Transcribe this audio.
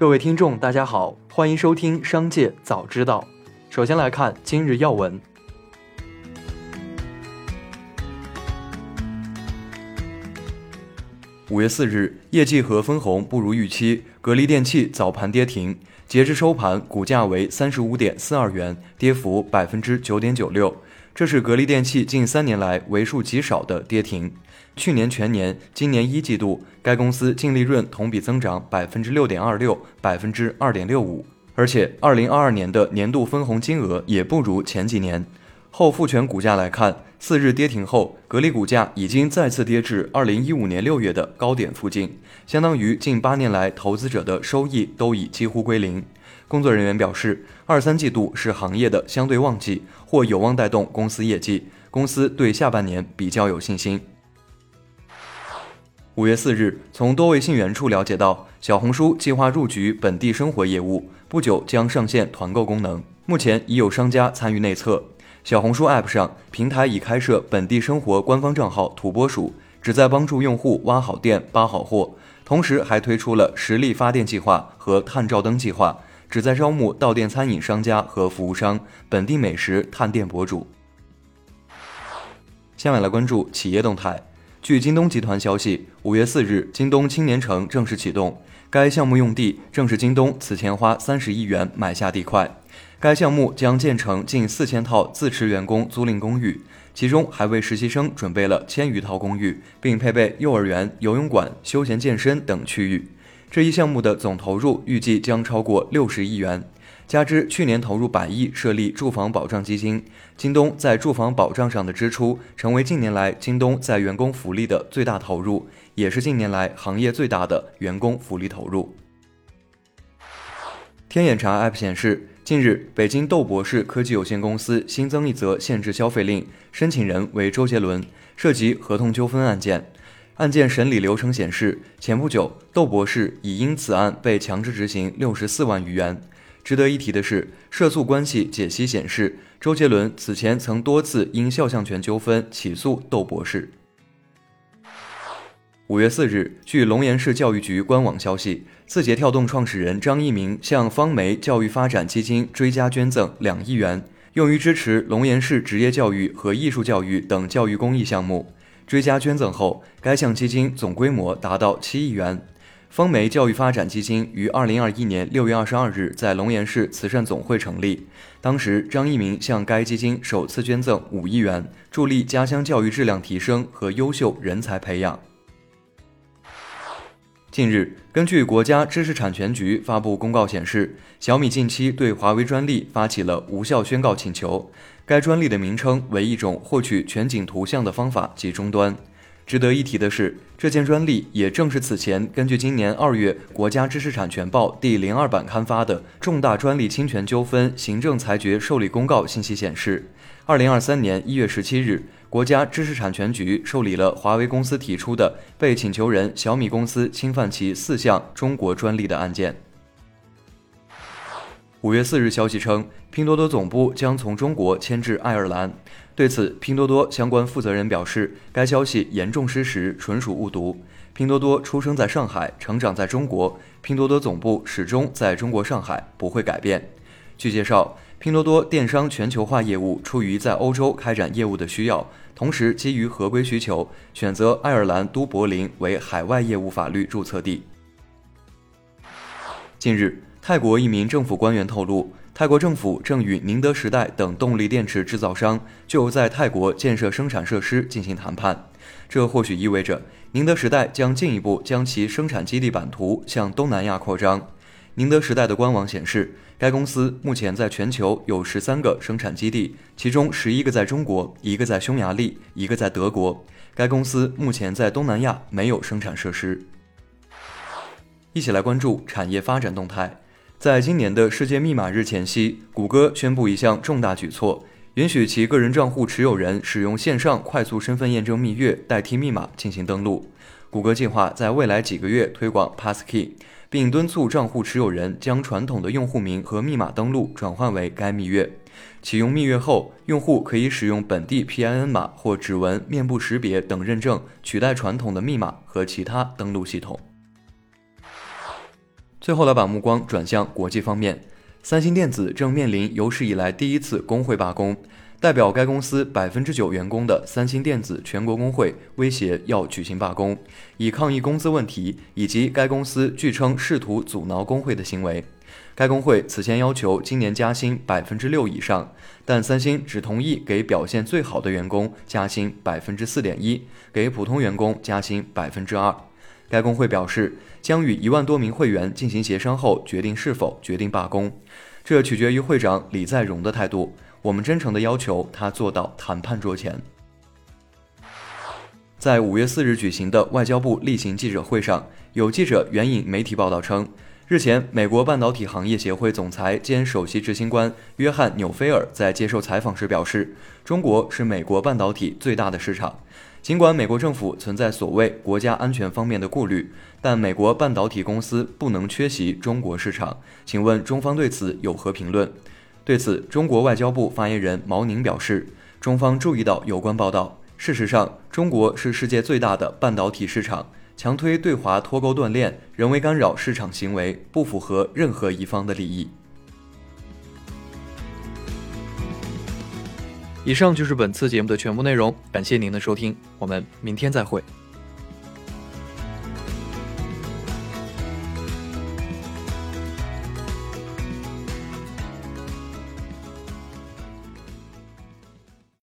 各位听众，大家好，欢迎收听《商界早知道》。首先来看今日要闻。五月四日，业绩和分红不如预期，格力电器早盘跌停，截至收盘，股价为三十五点四二元，跌幅百分之九点九六。这是格力电器近三年来为数极少的跌停。去年全年、今年一季度，该公司净利润同比增长百分之六点二六，百分之二点六五。而且，二零二二年的年度分红金额也不如前几年。后复权股价来看，四日跌停后，格力股价已经再次跌至二零一五年六月的高点附近，相当于近八年来投资者的收益都已几乎归零。工作人员表示，二三季度是行业的相对旺季，或有望带动公司业绩。公司对下半年比较有信心。五月四日，从多位信源处了解到，小红书计划入局本地生活业务，不久将上线团购功能。目前已有商家参与内测。小红书 App 上，平台已开设本地生活官方账号“土拨鼠”，旨在帮助用户挖好店、扒好货。同时，还推出了实力发电计划和探照灯计划。旨在招募到店餐饮商家和服务商、本地美食探店博主。下面来关注企业动态。据京东集团消息，五月四日，京东青年城正式启动。该项目用地正是京东此前花三十亿元买下地块。该项目将建成近四千套自持员工租赁公寓，其中还为实习生准备了千余套公寓，并配备幼儿园、游泳馆、休闲健身等区域。这一项目的总投入预计将超过六十亿元，加之去年投入百亿设立住房保障基金，京东在住房保障上的支出成为近年来京东在员工福利的最大投入，也是近年来行业最大的员工福利投入。天眼查 App 显示，近日北京豆博士科技有限公司新增一则限制消费令，申请人为周杰伦，涉及合同纠纷案件。案件审理流程显示，前不久窦博士已因此案被强制执行六十四万余元。值得一提的是，涉诉关系解析显示，周杰伦此前曾多次因肖像权纠纷起诉窦博士。五月四日，据龙岩市教育局官网消息，字节跳动创始人张一鸣向方梅教育发展基金追加捐赠两亿元，用于支持龙岩市职业教育和艺术教育等教育公益项目。追加捐赠后，该项基金总规模达到七亿元。丰梅教育发展基金于二零二一年六月二十二日在龙岩市慈善总会成立，当时张一鸣向该基金首次捐赠五亿元，助力家乡教育质量提升和优秀人才培养。近日，根据国家知识产权局发布公告显示，小米近期对华为专利发起了无效宣告请求。该专利的名称为一种获取全景图像的方法及终端。值得一提的是，这件专利也正是此前根据今年二月国家知识产权报第零二版刊发的重大专利侵权纠纷行政裁决受理公告信息显示，二零二三年一月十七日，国家知识产权局受理了华为公司提出的被请求人小米公司侵犯其四项中国专利的案件。五月四日，消息称，拼多多总部将从中国迁至爱尔兰。对此，拼多多相关负责人表示，该消息严重失实，纯属误读。拼多多出生在上海，成长在中国，拼多多总部始终在中国上海，不会改变。据介绍，拼多多电商全球化业务出于在欧洲开展业务的需要，同时基于合规需求，选择爱尔兰都柏林为海外业务法律注册地。近日。泰国一名政府官员透露，泰国政府正与宁德时代等动力电池制造商就在泰国建设生产设施进行谈判。这或许意味着宁德时代将进一步将其生产基地版图向东南亚扩张。宁德时代的官网显示，该公司目前在全球有十三个生产基地，其中十一个在中国，一个在匈牙利，一个在德国。该公司目前在东南亚没有生产设施。一起来关注产业发展动态。在今年的世界密码日前夕，谷歌宣布一项重大举措，允许其个人账户持有人使用线上快速身份验证密月代替密码进行登录。谷歌计划在未来几个月推广 Passkey，并敦促账户持有人将传统的用户名和密码登录转换为该蜜月。启用蜜月后，用户可以使用本地 PIN 码或指纹、面部识别等认证取代传统的密码和其他登录系统。最后来把目光转向国际方面，三星电子正面临有史以来第一次工会罢工。代表该公司百分之九员工的三星电子全国工会威胁要举行罢工，以抗议工资问题以及该公司据称试图阻挠工会的行为。该工会此前要求今年加薪百分之六以上，但三星只同意给表现最好的员工加薪百分之四点一，给普通员工加薪百分之二。该工会表示，将与一万多名会员进行协商后决定是否决定罢工，这取决于会长李在镕的态度。我们真诚地要求他坐到谈判桌前。在五月四日举行的外交部例行记者会上，有记者援引媒体报道称，日前，美国半导体行业协会总裁兼首席执行官约翰纽菲尔在接受采访时表示，中国是美国半导体最大的市场。尽管美国政府存在所谓国家安全方面的顾虑，但美国半导体公司不能缺席中国市场。请问中方对此有何评论？对此，中国外交部发言人毛宁表示，中方注意到有关报道。事实上，中国是世界最大的半导体市场，强推对华脱钩断链、人为干扰市场行为，不符合任何一方的利益。以上就是本次节目的全部内容，感谢您的收听，我们明天再会。